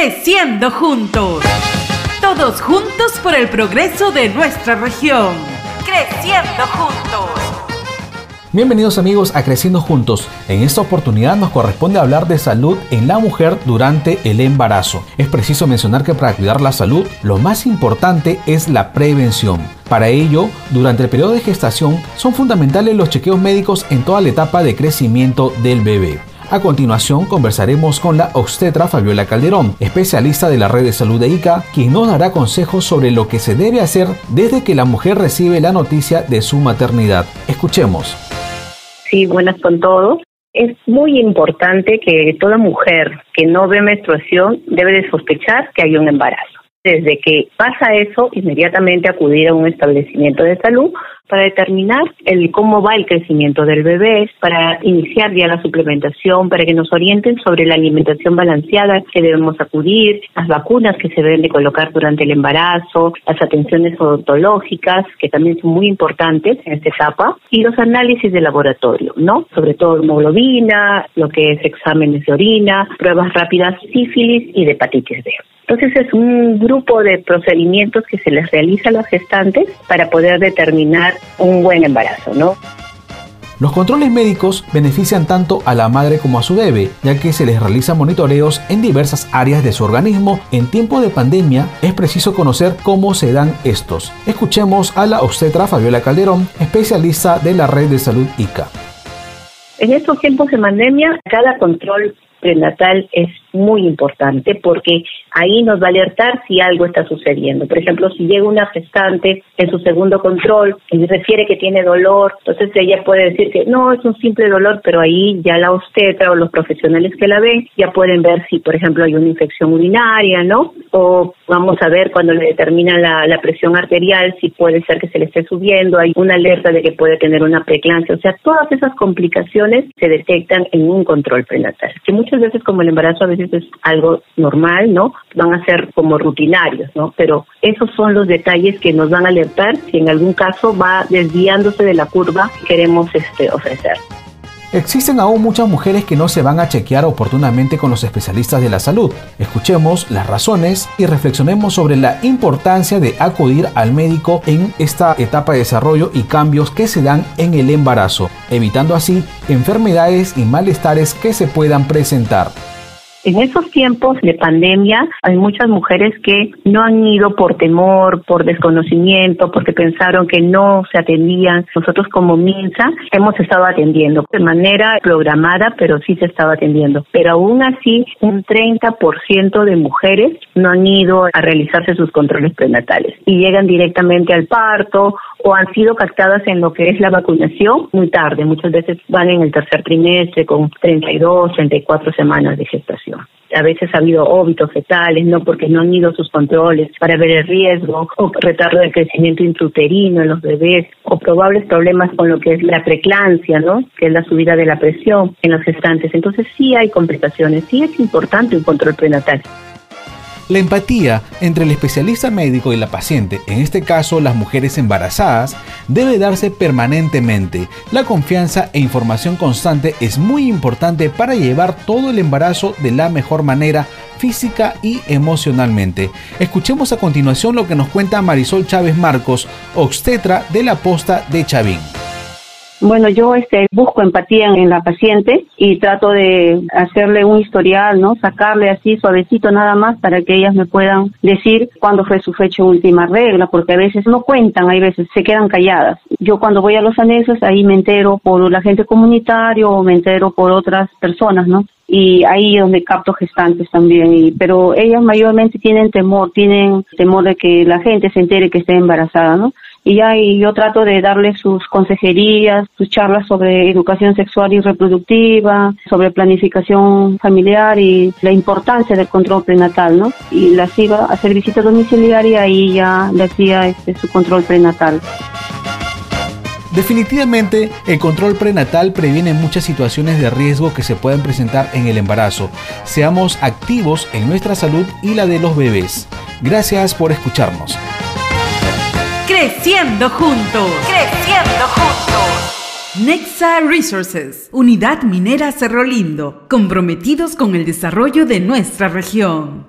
Creciendo juntos. Todos juntos por el progreso de nuestra región. Creciendo juntos. Bienvenidos amigos a Creciendo Juntos. En esta oportunidad nos corresponde hablar de salud en la mujer durante el embarazo. Es preciso mencionar que para cuidar la salud lo más importante es la prevención. Para ello, durante el periodo de gestación son fundamentales los chequeos médicos en toda la etapa de crecimiento del bebé. A continuación conversaremos con la obstetra Fabiola Calderón, especialista de la red de salud de ICA, quien nos dará consejos sobre lo que se debe hacer desde que la mujer recibe la noticia de su maternidad. Escuchemos. Sí, buenas con todos. Es muy importante que toda mujer que no ve menstruación debe de sospechar que hay un embarazo. Desde que pasa eso, inmediatamente acudir a un establecimiento de salud para determinar el cómo va el crecimiento del bebé, para iniciar ya la suplementación, para que nos orienten sobre la alimentación balanceada que debemos acudir, las vacunas que se deben de colocar durante el embarazo, las atenciones odontológicas, que también son muy importantes en esta etapa, y los análisis de laboratorio, ¿no? Sobre todo hemoglobina, lo que es exámenes de orina, pruebas rápidas sífilis y de hepatitis B. Entonces es un grupo de procedimientos que se les realiza a los gestantes para poder determinar un buen embarazo, ¿no? Los controles médicos benefician tanto a la madre como a su bebé, ya que se les realiza monitoreos en diversas áreas de su organismo. En tiempo de pandemia es preciso conocer cómo se dan estos. Escuchemos a la obstetra Fabiola Calderón, especialista de la red de salud ICA. En estos tiempos de pandemia, cada control prenatal es muy importante porque ahí nos va a alertar si algo está sucediendo. Por ejemplo, si llega una gestante en su segundo control y refiere que tiene dolor, entonces ella puede decir que no, es un simple dolor, pero ahí ya la obstetra o los profesionales que la ven ya pueden ver si, por ejemplo, hay una infección urinaria, ¿no? O vamos a ver cuando le determinan la, presión arterial, si puede ser que se le esté subiendo, hay una alerta de que puede tener una preeclampsia. O sea, todas esas complicaciones se detectan en un control prenatal, que muchas veces como el embarazo a veces es algo normal, ¿no? Van a ser como rutinarios, ¿no? Pero esos son los detalles que nos van a alertar si en algún caso va desviándose de la curva que queremos este, ofrecer. Existen aún muchas mujeres que no se van a chequear oportunamente con los especialistas de la salud. Escuchemos las razones y reflexionemos sobre la importancia de acudir al médico en esta etapa de desarrollo y cambios que se dan en el embarazo, evitando así enfermedades y malestares que se puedan presentar. En esos tiempos de pandemia hay muchas mujeres que no han ido por temor, por desconocimiento, porque pensaron que no se atendían. Nosotros como MINSA hemos estado atendiendo de manera programada, pero sí se estaba atendiendo. Pero aún así, un 30% de mujeres no han ido a realizarse sus controles prenatales y llegan directamente al parto o han sido captadas en lo que es la vacunación muy tarde. Muchas veces van en el tercer trimestre con 32, 34 semanas de gestación. A veces ha habido óbitos fetales, no porque no han ido sus controles para ver el riesgo, o retardo del crecimiento intrauterino en los bebés, o probables problemas con lo que es la preclancia, ¿no? Que es la subida de la presión en los gestantes. Entonces sí hay complicaciones, sí es importante un control prenatal. La empatía entre el especialista médico y la paciente, en este caso las mujeres embarazadas, debe darse permanentemente. La confianza e información constante es muy importante para llevar todo el embarazo de la mejor manera física y emocionalmente. Escuchemos a continuación lo que nos cuenta Marisol Chávez Marcos, obstetra de la posta de Chavín. Bueno, yo este, busco empatía en, la paciente y trato de hacerle un historial, ¿no? Sacarle así suavecito nada más para que ellas me puedan decir cuándo fue su fecha última regla, porque a veces no cuentan, hay veces se quedan calladas. Yo cuando voy a los anexos ahí me entero por la gente comunitario o me entero por otras personas, ¿no? y ahí donde capto gestantes también, y, pero ellas mayormente tienen temor, tienen temor de que la gente se entere que esté embarazada, ¿no? Y ya yo trato de darle sus consejerías, sus charlas sobre educación sexual y reproductiva, sobre planificación familiar y la importancia del control prenatal, ¿no? Y las iba a hacer visita domiciliaria y ya le hacía este, su control prenatal. Definitivamente, el control prenatal previene muchas situaciones de riesgo que se pueden presentar en el embarazo. Seamos activos en nuestra salud y la de los bebés. Gracias por escucharnos. Creciendo juntos. Creciendo juntos. Nexa Resources, Unidad Minera Cerro Lindo, comprometidos con el desarrollo de nuestra región.